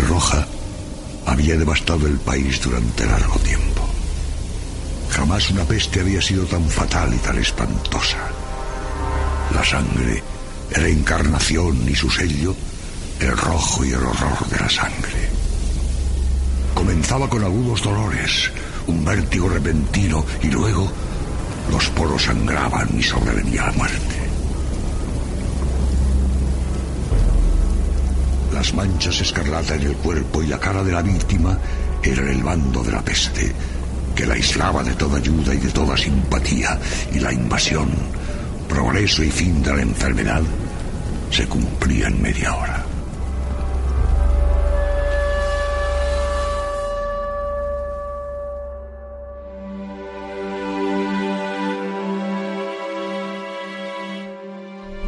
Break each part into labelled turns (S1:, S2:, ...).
S1: Roja había devastado el país durante largo tiempo. Jamás una peste había sido tan fatal y tan espantosa. La sangre era encarnación y su sello, el rojo y el horror de la sangre. Comenzaba con agudos dolores, un vértigo repentino y luego los poros sangraban y sobrevenía la muerte. Las manchas escarlata en el cuerpo y la cara de la víctima eran el bando de la peste, que la aislaba de toda ayuda y de toda simpatía, y la invasión, progreso y fin de la enfermedad, se cumplía en media hora.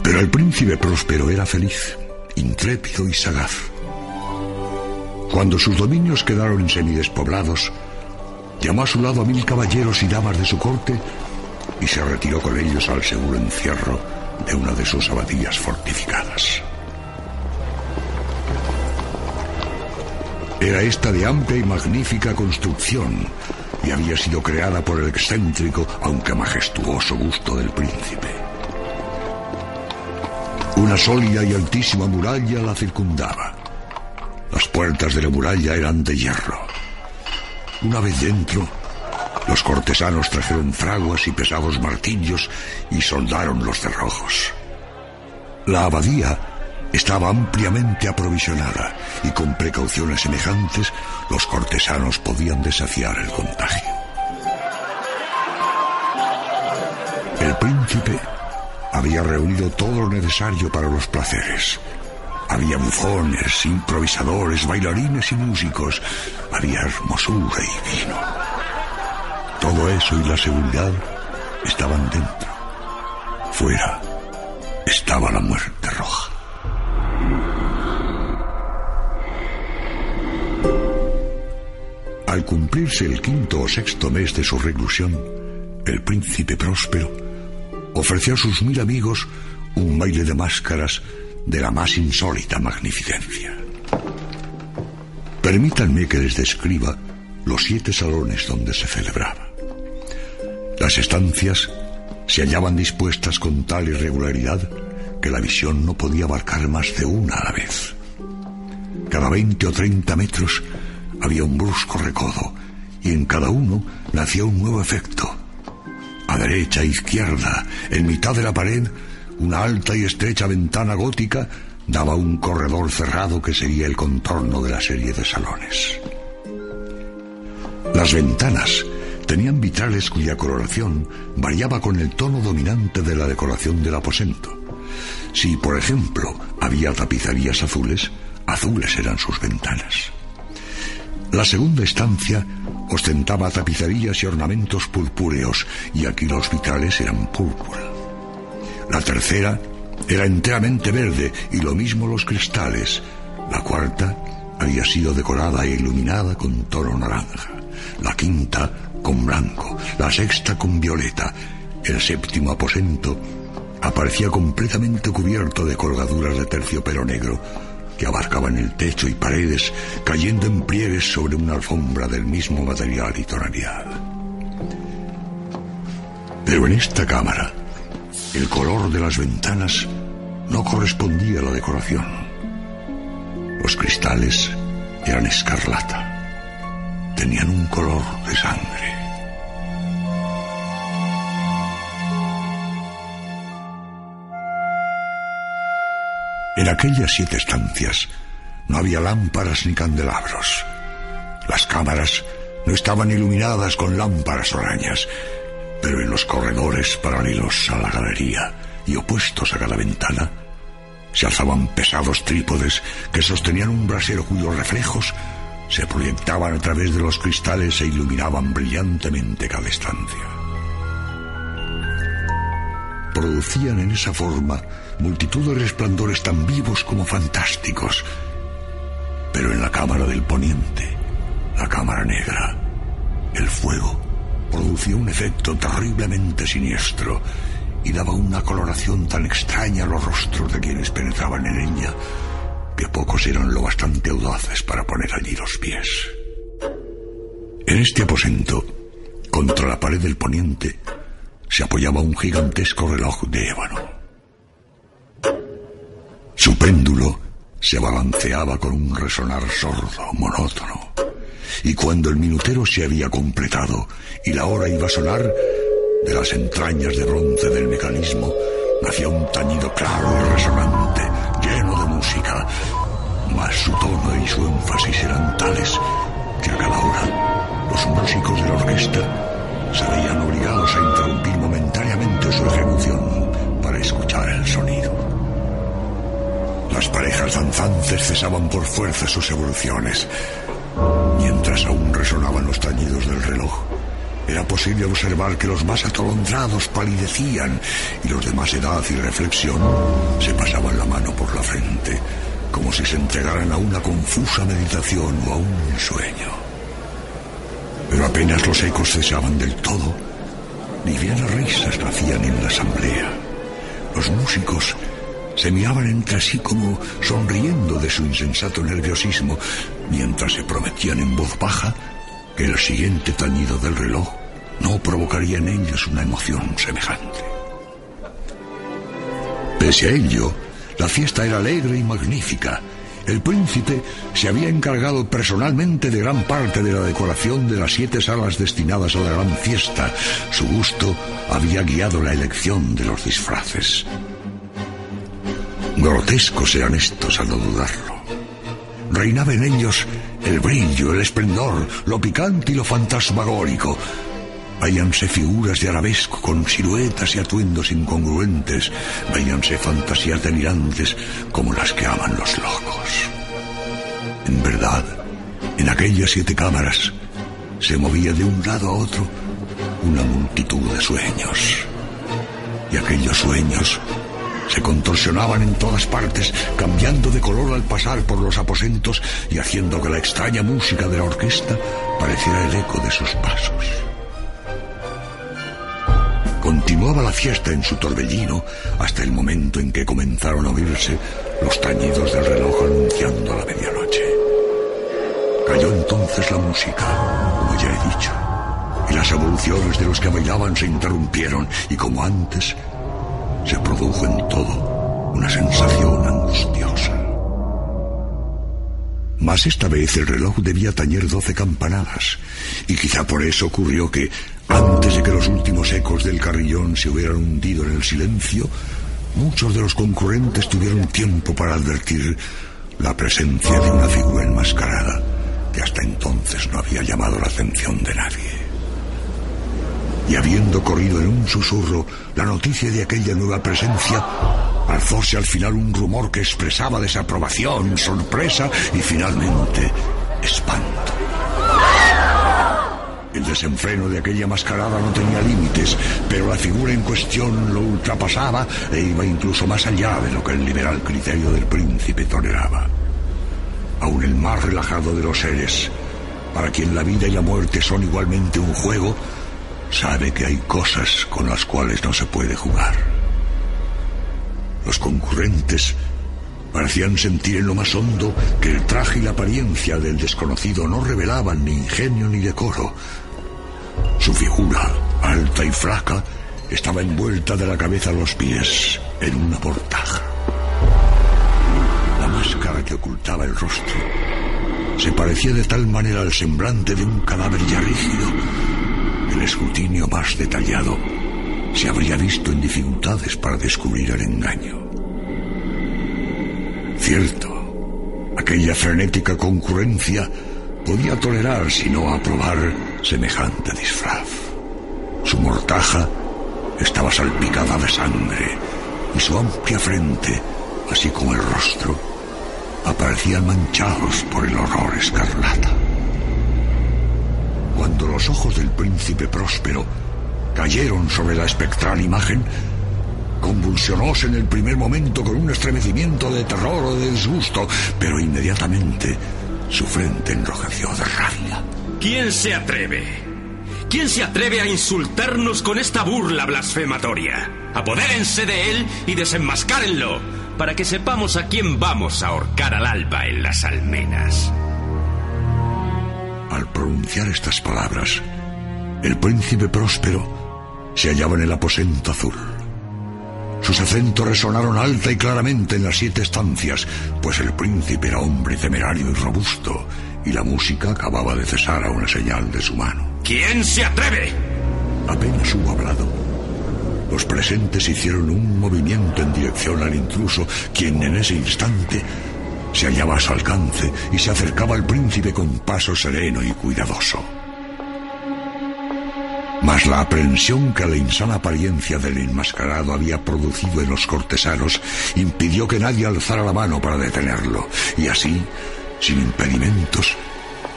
S1: Pero el príncipe próspero era feliz, intrépido y sagaz. Cuando sus dominios quedaron semidespoblados, llamó a su lado a mil caballeros y damas de su corte y se retiró con ellos al seguro encierro de una de sus abadías fortificadas. Era esta de amplia y magnífica construcción y había sido creada por el excéntrico, aunque majestuoso gusto del príncipe. Una sólida y altísima muralla la circundaba. Las puertas de la muralla eran de hierro. Una vez dentro, los cortesanos trajeron fraguas y pesados martillos y soldaron los cerrojos. La abadía estaba ampliamente aprovisionada y con precauciones semejantes los cortesanos podían desafiar el contagio. El príncipe había reunido todo lo necesario para los placeres. Había bufones, improvisadores, bailarines y músicos. Había hermosura y vino. Todo eso y la seguridad estaban dentro. Fuera estaba la muerte roja. Al cumplirse el quinto o sexto mes de su reclusión, el príncipe próspero ofreció a sus mil amigos un baile de máscaras de la más insólita magnificencia. Permítanme que les describa los siete salones donde se celebraba. Las estancias se hallaban dispuestas con tal irregularidad que la visión no podía abarcar más de una a la vez. Cada veinte o treinta metros había un brusco recodo y en cada uno nacía un nuevo efecto. Derecha e izquierda, en mitad de la pared, una alta y estrecha ventana gótica daba un corredor cerrado que sería el contorno de la serie de salones. Las ventanas tenían vitrales cuya coloración variaba con el tono dominante de la decoración del aposento. Si, por ejemplo, había tapicerías azules, azules eran sus ventanas. La segunda estancia ostentaba tapicerías y ornamentos purpúreos, y aquí los vitrales eran púrpura. La tercera era enteramente verde y lo mismo los cristales. La cuarta había sido decorada e iluminada con tono naranja. La quinta con blanco. La sexta con violeta. El séptimo aposento aparecía completamente cubierto de colgaduras de terciopelo negro que abarcaban el techo y paredes, cayendo en pliegues sobre una alfombra del mismo material y tonalidad. Pero en esta cámara, el color de las ventanas no correspondía a la decoración. Los cristales eran escarlata. Tenían un color de sangre. En aquellas siete estancias no había lámparas ni candelabros. Las cámaras no estaban iluminadas con lámparas arañas, pero en los corredores paralelos a la galería y opuestos a cada ventana, se alzaban pesados trípodes que sostenían un brasero cuyos reflejos se proyectaban a través de los cristales e iluminaban brillantemente cada estancia. Producían en esa forma multitud de resplandores tan vivos como fantásticos. Pero en la cámara del poniente, la cámara negra, el fuego producía un efecto terriblemente siniestro y daba una coloración tan extraña a los rostros de quienes penetraban en ella que pocos eran lo bastante audaces para poner allí los pies. En este aposento, contra la pared del poniente, se apoyaba un gigantesco reloj de ébano. Su péndulo se balanceaba con un resonar sordo, monótono, y cuando el minutero se había completado y la hora iba a sonar, de las entrañas de bronce del mecanismo nacía un tañido claro y resonante, lleno de música, mas su tono y su énfasis eran tales que a cada hora los músicos de la orquesta danzantes cesaban por fuerza sus evoluciones, mientras aún resonaban los tañidos del reloj. Era posible observar que los más atolondrados palidecían y los de más edad y reflexión se pasaban la mano por la frente, como si se entregaran a una confusa meditación o a un sueño. Pero apenas los ecos cesaban del todo, livianas risas nacían en la asamblea. Los músicos se miraban entre sí como sonriendo de su insensato nerviosismo, mientras se prometían en voz baja que el siguiente tañido del reloj no provocaría en ellos una emoción semejante. Pese a ello, la fiesta era alegre y magnífica. El príncipe se había encargado personalmente de gran parte de la decoración de las siete salas destinadas a la gran fiesta. Su gusto había guiado la elección de los disfraces. Grotescos eran estos, a no dudarlo. Reinaba en ellos el brillo, el esplendor, lo picante y lo fantasmagórico. Váyanse figuras de arabesco con siluetas y atuendos incongruentes. Váyanse fantasías delirantes como las que aman los locos. En verdad, en aquellas siete cámaras se movía de un lado a otro una multitud de sueños. Y aquellos sueños se contorsionaban en todas partes, cambiando de color al pasar por los aposentos y haciendo que la extraña música de la orquesta pareciera el eco de sus pasos. Continuaba la fiesta en su torbellino hasta el momento en que comenzaron a oírse los tañidos del reloj anunciando la medianoche. Cayó entonces la música, como ya he dicho, y las evoluciones de los que bailaban se interrumpieron y como antes se produjo en todo una sensación angustiosa. Mas esta vez el reloj debía tañer doce campanadas, y quizá por eso ocurrió que, antes de que los últimos ecos del carrillón se hubieran hundido en el silencio, muchos de los concurrentes tuvieron tiempo para advertir la presencia de una figura enmascarada que hasta entonces no había llamado la atención de nadie y habiendo corrido en un susurro la noticia de aquella nueva presencia, alzóse al final un rumor que expresaba desaprobación, sorpresa y finalmente espanto. El desenfreno de aquella mascarada no tenía límites, pero la figura en cuestión lo ultrapasaba e iba incluso más allá de lo que el liberal criterio del príncipe toleraba. Aun el más relajado de los seres, para quien la vida y la muerte son igualmente un juego, sabe que hay cosas con las cuales no se puede jugar. Los concurrentes parecían sentir en lo más hondo que el traje y la apariencia del desconocido no revelaban ni ingenio ni decoro. Su figura, alta y flaca, estaba envuelta de la cabeza a los pies en una portaja. La máscara que ocultaba el rostro se parecía de tal manera al semblante de un cadáver ya rígido el escrutinio más detallado se habría visto en dificultades para descubrir el engaño. Cierto, aquella frenética concurrencia podía tolerar sino aprobar semejante disfraz. Su mortaja estaba salpicada de sangre y su amplia frente, así como el rostro, aparecían manchados por el horror escarlata. Cuando los ojos del príncipe próspero cayeron sobre la espectral imagen, convulsionóse en el primer momento con un estremecimiento de terror o de disgusto, pero inmediatamente su frente enrojeció de rabia.
S2: ¿Quién se atreve? ¿Quién se atreve a insultarnos con esta burla blasfematoria? Apodérense de él y desenmascárenlo, para que sepamos a quién vamos a ahorcar al alba en las almenas.
S1: Al pronunciar estas palabras, el príncipe próspero se hallaba en el aposento azul. Sus acentos resonaron alta y claramente en las siete estancias, pues el príncipe era hombre temerario y robusto, y la música acababa de cesar a una señal de su mano.
S2: ¿Quién se atreve?
S1: Apenas hubo hablado. Los presentes hicieron un movimiento en dirección al intruso, quien en ese instante se hallaba a su alcance y se acercaba al príncipe con paso sereno y cuidadoso. Mas la aprensión que la insana apariencia del enmascarado había producido en los cortesanos impidió que nadie alzara la mano para detenerlo, y así, sin impedimentos,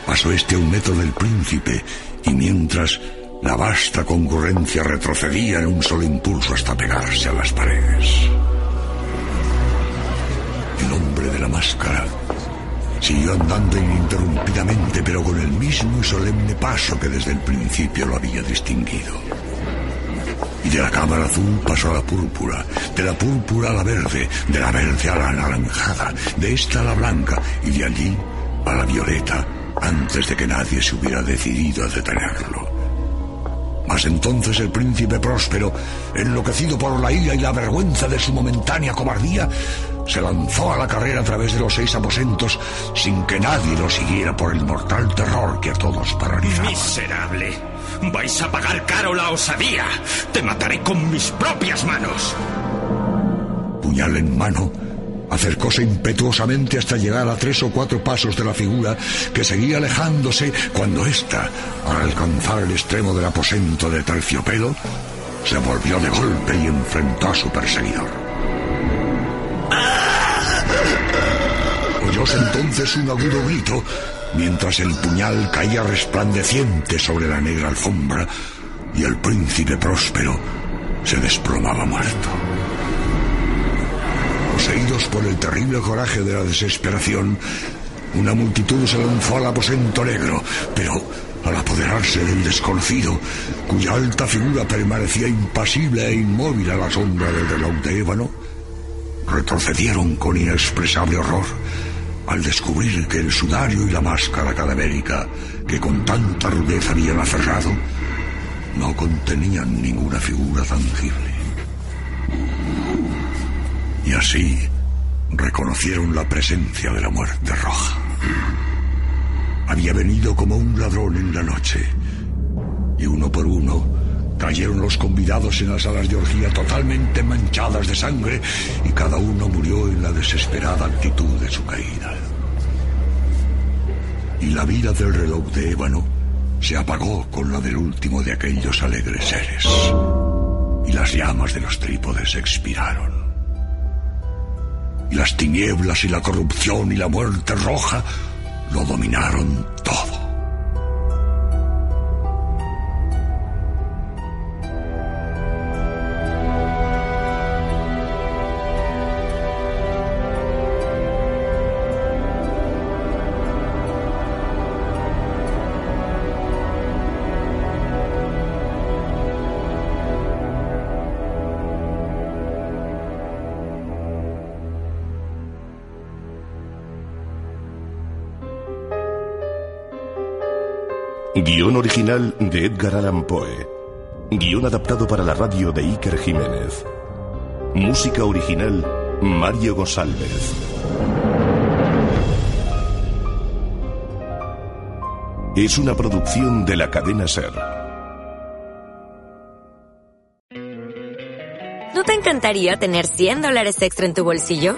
S1: pasó este a un metro del príncipe, y mientras la vasta concurrencia retrocedía en un solo impulso hasta pegarse a las paredes. La máscara Siguió andando ininterrumpidamente, pero con el mismo y solemne paso que desde el principio lo había distinguido. Y de la cámara azul pasó a la púrpura, de la púrpura a la verde, de la verde a la anaranjada, de esta a la blanca y de allí a la violeta, antes de que nadie se hubiera decidido a detenerlo. Mas entonces el príncipe próspero, enloquecido por la ira y la vergüenza de su momentánea cobardía, se lanzó a la carrera a través de los seis aposentos sin que nadie lo siguiera por el mortal terror que a todos paralizaba.
S2: ¡Miserable! ¡Vais a pagar caro la osadía! ¡Te mataré con mis propias manos!
S1: Puñal en mano, acercóse impetuosamente hasta llegar a tres o cuatro pasos de la figura que seguía alejándose cuando ésta, al alcanzar el extremo del aposento de terciopelo, se volvió de golpe y enfrentó a su perseguidor. Oyóse entonces un agudo grito, mientras el puñal caía resplandeciente sobre la negra alfombra y el príncipe próspero se desplomaba muerto. Poseídos por el terrible coraje de la desesperación, una multitud se lanzó al aposento negro, pero al apoderarse del desconocido, cuya alta figura permanecía impasible e inmóvil a la sombra del reloj de ébano, retrocedieron con inexpresable horror al descubrir que el sudario y la máscara cadavérica que con tanta rudeza habían aferrado no contenían ninguna figura tangible. Y así reconocieron la presencia de la muerte roja. Había venido como un ladrón en la noche, y uno por uno cayeron los convidados en las salas de orgía totalmente manchadas de sangre, y cada uno murió en la desesperada actitud de su caída. Y la vida del reloj de ébano se apagó con la del último de aquellos alegres seres, y las llamas de los trípodes expiraron y las tinieblas y la corrupción y la muerte roja lo dominaron todo.
S3: Guión original de Edgar Allan Poe. Guión adaptado para la radio de Iker Jiménez. Música original Mario González. Es una producción de la cadena Ser.
S4: ¿No te encantaría tener 100 dólares extra en tu bolsillo?